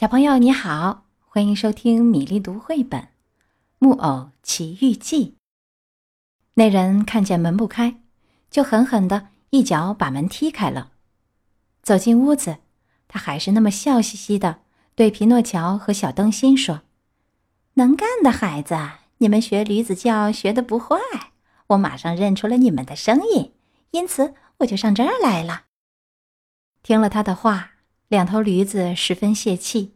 小朋友你好，欢迎收听米粒读绘本《木偶奇遇记》。那人看见门不开，就狠狠的一脚把门踢开了。走进屋子，他还是那么笑嘻嘻的对皮诺乔和小灯芯说：“能干的孩子，你们学驴子叫学的不坏。我马上认出了你们的声音，因此我就上这儿来了。”听了他的话。两头驴子十分泄气，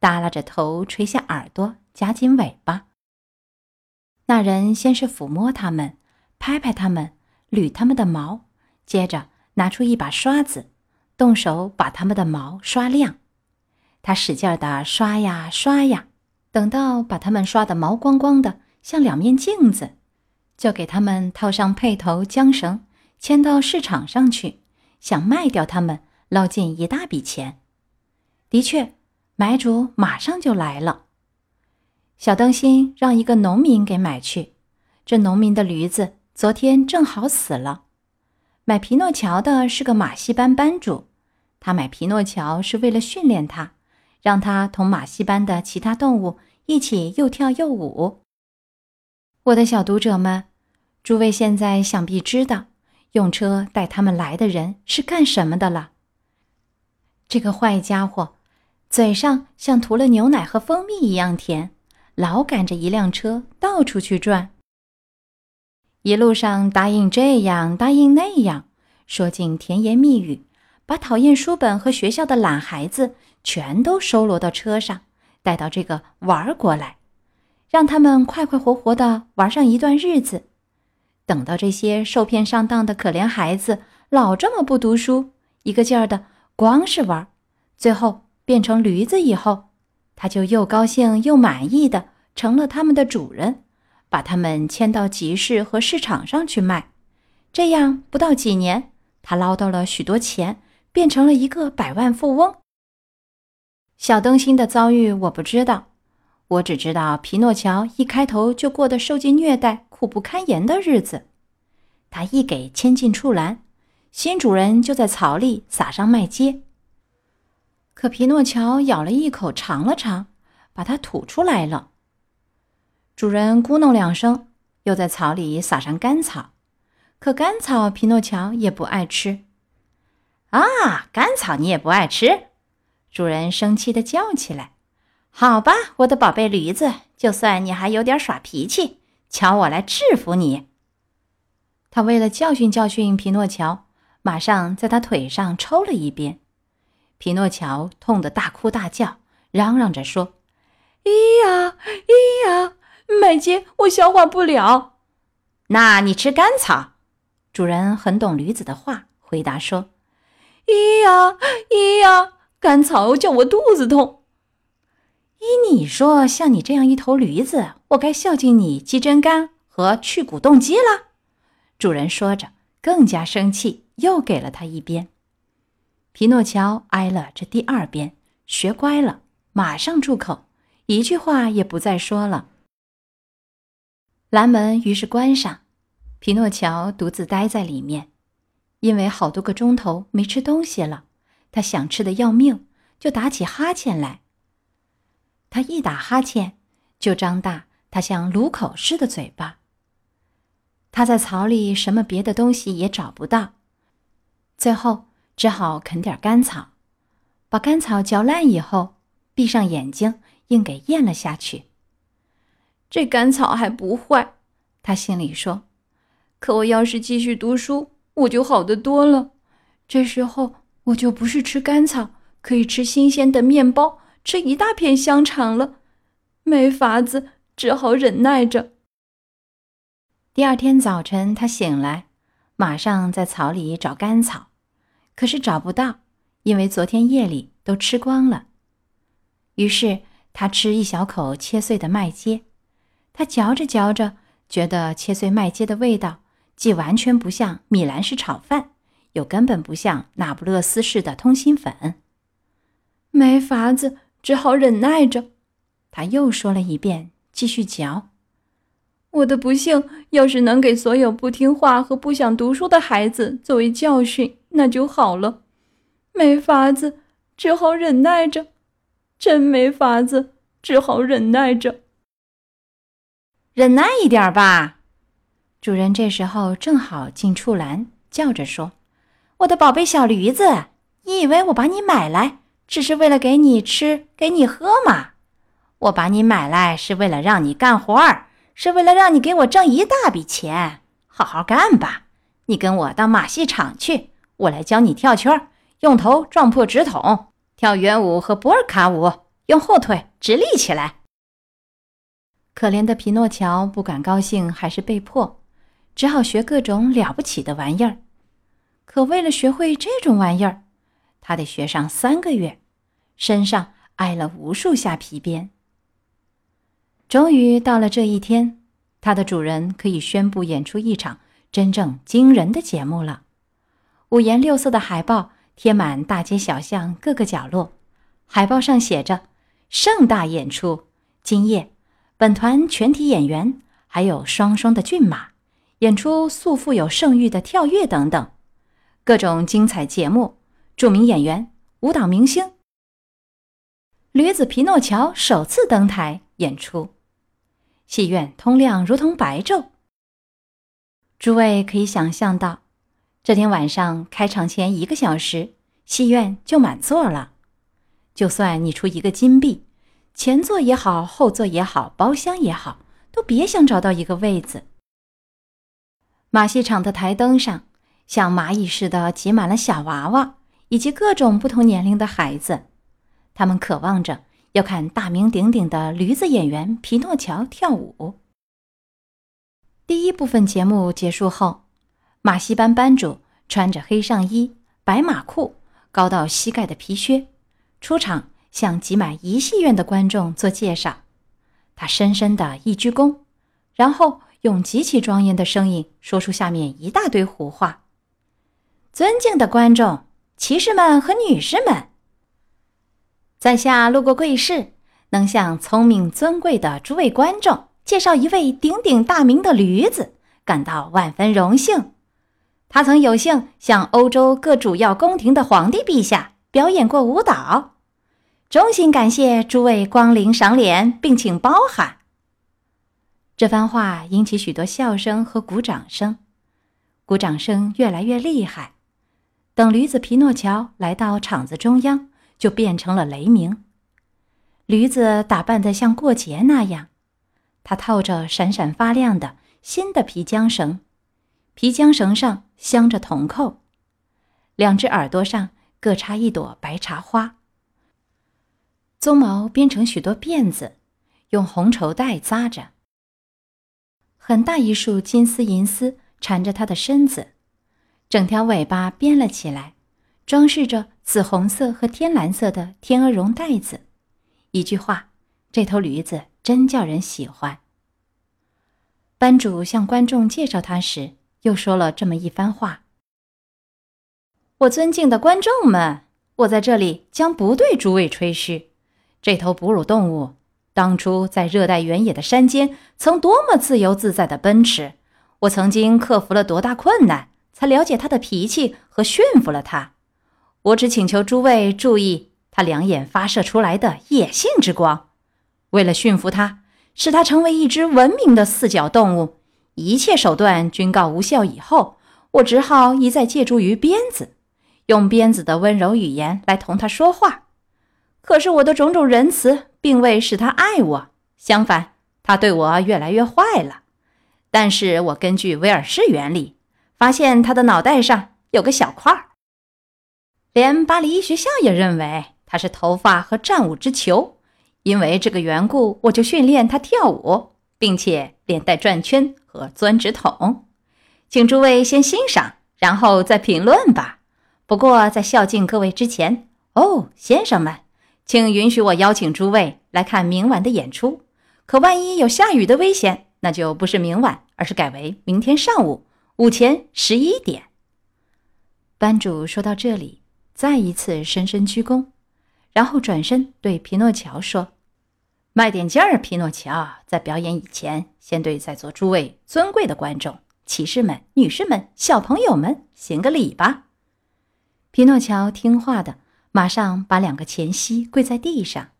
耷拉着头，垂下耳朵，夹紧尾巴。那人先是抚摸它们，拍拍它们，捋它们的毛，接着拿出一把刷子，动手把它们的毛刷亮。他使劲地刷呀刷呀，等到把它们刷得毛光光的，像两面镜子，就给它们套上配头缰绳，牵到市场上去，想卖掉它们。捞进一大笔钱，的确，买主马上就来了。小灯芯让一个农民给买去，这农民的驴子昨天正好死了。买皮诺乔的是个马戏班班主，他买皮诺乔是为了训练他，让他同马戏班的其他动物一起又跳又舞。我的小读者们，诸位现在想必知道，用车带他们来的人是干什么的了。这个坏家伙，嘴上像涂了牛奶和蜂蜜一样甜，老赶着一辆车到处去转。一路上答应这样，答应那样，说尽甜言蜜语，把讨厌书本和学校的懒孩子全都收罗到车上，带到这个玩国来，让他们快快活活的玩上一段日子。等到这些受骗上当的可怜孩子老这么不读书，一个劲儿的。光是玩，最后变成驴子以后，他就又高兴又满意的成了他们的主人，把他们牵到集市和市场上去卖。这样不到几年，他捞到了许多钱，变成了一个百万富翁。小灯芯的遭遇我不知道，我只知道皮诺乔一开头就过得受尽虐待、苦不堪言的日子。他一给牵进畜栏。新主人就在草里撒上麦秸，可皮诺乔咬了一口，尝了尝，把它吐出来了。主人咕哝两声，又在草里撒上干草，可干草皮诺乔也不爱吃。啊，干草你也不爱吃？主人生气的叫起来：“好吧，我的宝贝驴子，就算你还有点耍脾气，瞧我来制服你。”他为了教训教训皮诺乔。马上在他腿上抽了一鞭，皮诺乔痛得大哭大叫，嚷嚷着说：“咿呀咿呀，麦秸我消化不了。”那你吃甘草。主人很懂驴子的话，回答说：“咿呀咿呀，甘草叫我肚子痛。”依你说，像你这样一头驴子，我该孝敬你鸡胗肝和去骨动鸡了。主人说着，更加生气。又给了他一鞭，皮诺乔挨了这第二鞭，学乖了，马上住口，一句话也不再说了。蓝门于是关上，皮诺乔独自待在里面，因为好多个钟头没吃东西了，他想吃的要命，就打起哈欠来。他一打哈欠，就张大他像卤口似的嘴巴。他在草里什么别的东西也找不到。最后只好啃点干草，把干草嚼烂以后，闭上眼睛，硬给咽了下去。这干草还不坏，他心里说。可我要是继续读书，我就好得多了。这时候我就不是吃干草，可以吃新鲜的面包，吃一大片香肠了。没法子，只好忍耐着。第二天早晨，他醒来。马上在草里找干草，可是找不到，因为昨天夜里都吃光了。于是他吃一小口切碎的麦秸，他嚼着嚼着，觉得切碎麦秸的味道既完全不像米兰式炒饭，又根本不像那不勒斯式的通心粉。没法子，只好忍耐着。他又说了一遍，继续嚼。我的不幸，要是能给所有不听话和不想读书的孩子作为教训，那就好了。没法子，只好忍耐着。真没法子，只好忍耐着。忍耐一点吧。主人这时候正好进畜栏，叫着说：“我的宝贝小驴子，你以为我把你买来只是为了给你吃、给你喝吗？我把你买来是为了让你干活儿，是为了让你给我挣一大笔钱。好好干吧，你跟我到马戏场去，我来教你跳圈，用头撞破纸筒。”跳圆舞和波尔卡舞，用后腿直立起来。可怜的皮诺乔不管高兴还是被迫，只好学各种了不起的玩意儿。可为了学会这种玩意儿，他得学上三个月，身上挨了无数下皮鞭。终于到了这一天，它的主人可以宣布演出一场真正惊人的节目了。五颜六色的海报。贴满大街小巷各个角落，海报上写着“盛大演出，今夜本团全体演员还有双双的骏马演出素富有盛誉的跳跃等等，各种精彩节目，著名演员、舞蹈明星，驴子皮诺乔首次登台演出，戏院通亮如同白昼。诸位可以想象到。这天晚上开场前一个小时，戏院就满座了。就算你出一个金币，前座也好，后座也好，包厢也好，都别想找到一个位子。马戏场的台灯上，像蚂蚁似的挤满了小娃娃以及各种不同年龄的孩子，他们渴望着要看大名鼎鼎的驴子演员皮诺乔跳舞。第一部分节目结束后。马戏班班主穿着黑上衣、白马裤、高到膝盖的皮靴，出场向挤满一戏院的观众做介绍。他深深的一鞠躬，然后用极其庄严的声音说出下面一大堆胡话：“尊敬的观众、骑士们和女士们，在下路过贵市，能向聪明尊贵的诸位观众介绍一位鼎鼎大名的驴子，感到万分荣幸。”他曾有幸向欧洲各主要宫廷的皇帝陛下表演过舞蹈，衷心感谢诸位光临赏脸，并请包涵。这番话引起许多笑声和鼓掌声，鼓掌声越来越厉害。等驴子皮诺乔来到场子中央，就变成了雷鸣。驴子打扮得像过节那样，它套着闪闪发亮的新的皮缰绳。皮缰绳上镶着铜扣，两只耳朵上各插一朵白茶花。鬃毛编成许多辫子，用红绸带扎着。很大一束金丝银丝缠着它的身子，整条尾巴编了起来，装饰着紫红色和天蓝色的天鹅绒带子。一句话，这头驴子真叫人喜欢。班主向观众介绍他时。又说了这么一番话：“我尊敬的观众们，我在这里将不对诸位吹嘘。这头哺乳动物当初在热带原野的山间，曾多么自由自在的奔驰。我曾经克服了多大困难，才了解它的脾气和驯服了它。我只请求诸位注意它两眼发射出来的野性之光。为了驯服它，使它成为一只文明的四脚动物。”一切手段均告无效以后，我只好一再借助于鞭子，用鞭子的温柔语言来同他说话。可是我的种种仁慈并未使他爱我，相反，他对我越来越坏了。但是我根据威尔士原理，发现他的脑袋上有个小块儿。连巴黎医学校也认为他是头发和战舞之球，因为这个缘故，我就训练他跳舞。并且连带转圈和钻纸筒，请诸位先欣赏，然后再评论吧。不过在孝敬各位之前，哦，先生们，请允许我邀请诸位来看明晚的演出。可万一有下雨的危险，那就不是明晚，而是改为明天上午午前十一点。班主说到这里，再一次深深鞠躬，然后转身对皮诺乔说。卖点劲儿，皮诺乔！在表演以前，先对在座诸位尊贵的观众、骑士们、女士们、小朋友们行个礼吧。皮诺乔听话的，马上把两个前膝跪在地上，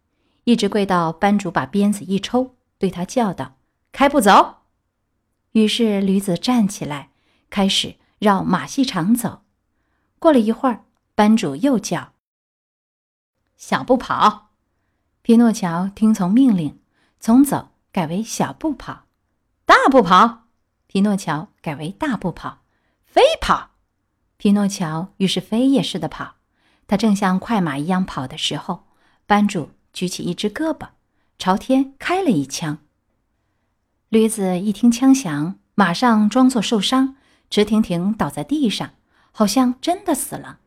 一直跪到班主把鞭子一抽，对他叫道：“开步走。”于是驴子站起来，开始绕马戏场走。过了一会儿，班主又叫：“小步跑。”皮诺乔听从命令，从走改为小步跑，大步跑。皮诺乔改为大步跑，飞跑。皮诺乔于是飞也似的跑。他正像快马一样跑的时候，班主举起一只胳膊，朝天开了一枪。驴子一听枪响，马上装作受伤，直挺挺倒在地上，好像真的死了。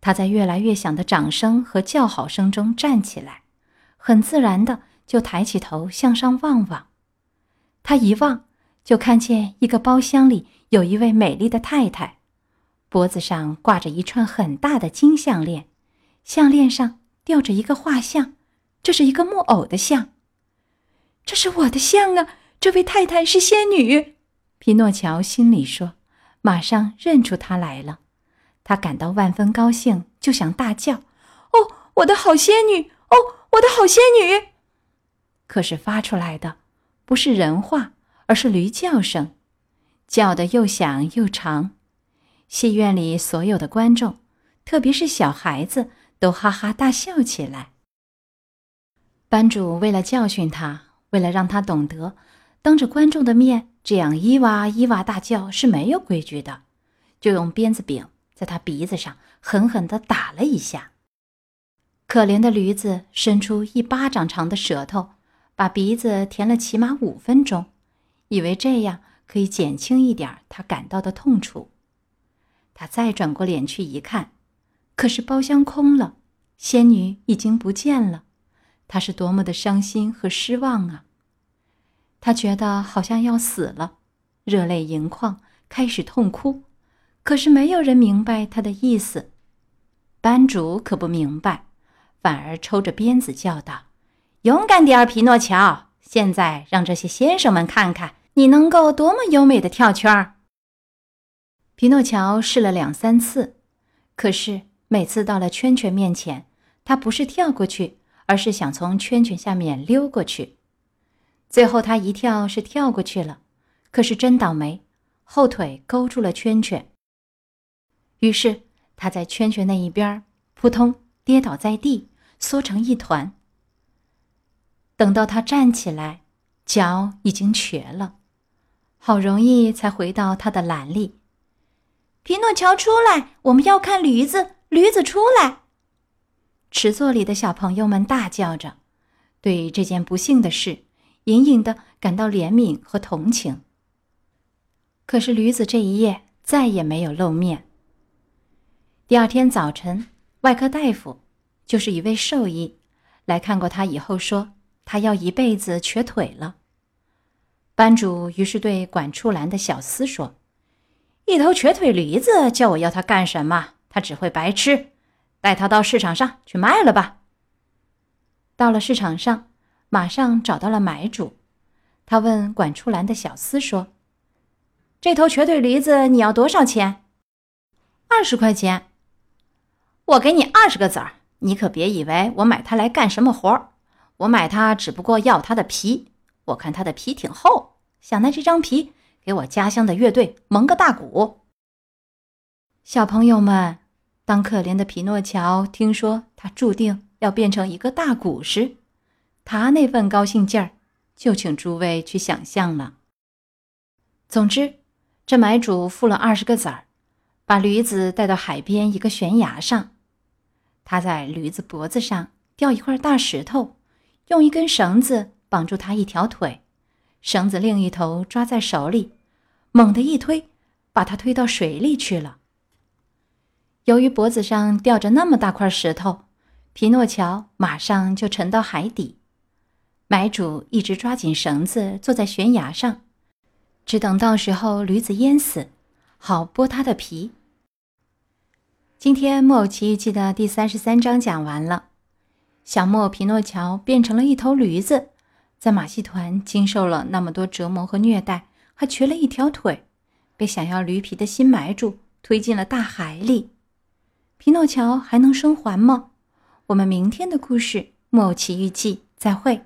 他在越来越响的掌声和叫好声中站起来。很自然的就抬起头向上望望，他一望就看见一个包厢里有一位美丽的太太，脖子上挂着一串很大的金项链，项链上吊着一个画像，这是一个木偶的像。这是我的像啊！这位太太是仙女，匹诺乔心里说，马上认出她来了。他感到万分高兴，就想大叫：“哦，我的好仙女！哦！”我的好仙女，可是发出来的不是人话，而是驴叫声，叫的又响又长。戏院里所有的观众，特别是小孩子，都哈哈大笑起来。班主为了教训他，为了让他懂得，当着观众的面这样伊哇伊哇大叫是没有规矩的，就用鞭子柄在他鼻子上狠狠地打了一下。可怜的驴子伸出一巴掌长的舌头，把鼻子舔了起码五分钟，以为这样可以减轻一点他感到的痛楚。他再转过脸去一看，可是包厢空了，仙女已经不见了。他是多么的伤心和失望啊！他觉得好像要死了，热泪盈眶，开始痛哭。可是没有人明白他的意思，班主可不明白。反而抽着鞭子叫道：“勇敢点儿，匹诺乔！现在让这些先生们看看你能够多么优美的跳圈儿。”匹诺乔试了两三次，可是每次到了圈圈面前，他不是跳过去，而是想从圈圈下面溜过去。最后他一跳是跳过去了，可是真倒霉，后腿勾住了圈圈。于是他在圈圈那一边扑通跌倒在地。缩成一团。等到他站起来，脚已经瘸了，好容易才回到他的篮里。匹诺乔出来，我们要看驴子！驴子出来！池座里的小朋友们大叫着，对这件不幸的事隐隐的感到怜悯和同情。可是驴子这一夜再也没有露面。第二天早晨，外科大夫。就是一位兽医来看过他以后说，他要一辈子瘸腿了。班主于是对管畜栏的小厮说：“一头瘸腿驴子，叫我要他干什么？他只会白吃，带他到市场上去卖了吧。”到了市场上，马上找到了买主。他问管处栏的小厮说：“这头瘸腿驴子你要多少钱？”“二十块钱。”“我给你二十个子儿。”你可别以为我买它来干什么活儿，我买它只不过要它的皮。我看它的皮挺厚，想拿这张皮给我家乡的乐队蒙个大鼓。小朋友们，当可怜的匹诺乔听说他注定要变成一个大鼓时，他那份高兴劲儿，就请诸位去想象了。总之，这买主付了二十个子儿，把驴子带到海边一个悬崖上。他在驴子脖子上吊一块大石头，用一根绳子绑住他一条腿，绳子另一头抓在手里，猛地一推，把他推到水里去了。由于脖子上吊着那么大块石头，皮诺乔马上就沉到海底。买主一直抓紧绳子，坐在悬崖上，只等到时候驴子淹死，好剥他的皮。今天《木偶奇遇记》的第三十三章讲完了。小木偶匹诺乔变成了一头驴子，在马戏团经受了那么多折磨和虐待，还瘸了一条腿，被想要驴皮的新买主推进了大海里。匹诺乔还能生还吗？我们明天的故事木偶奇遇记》再会。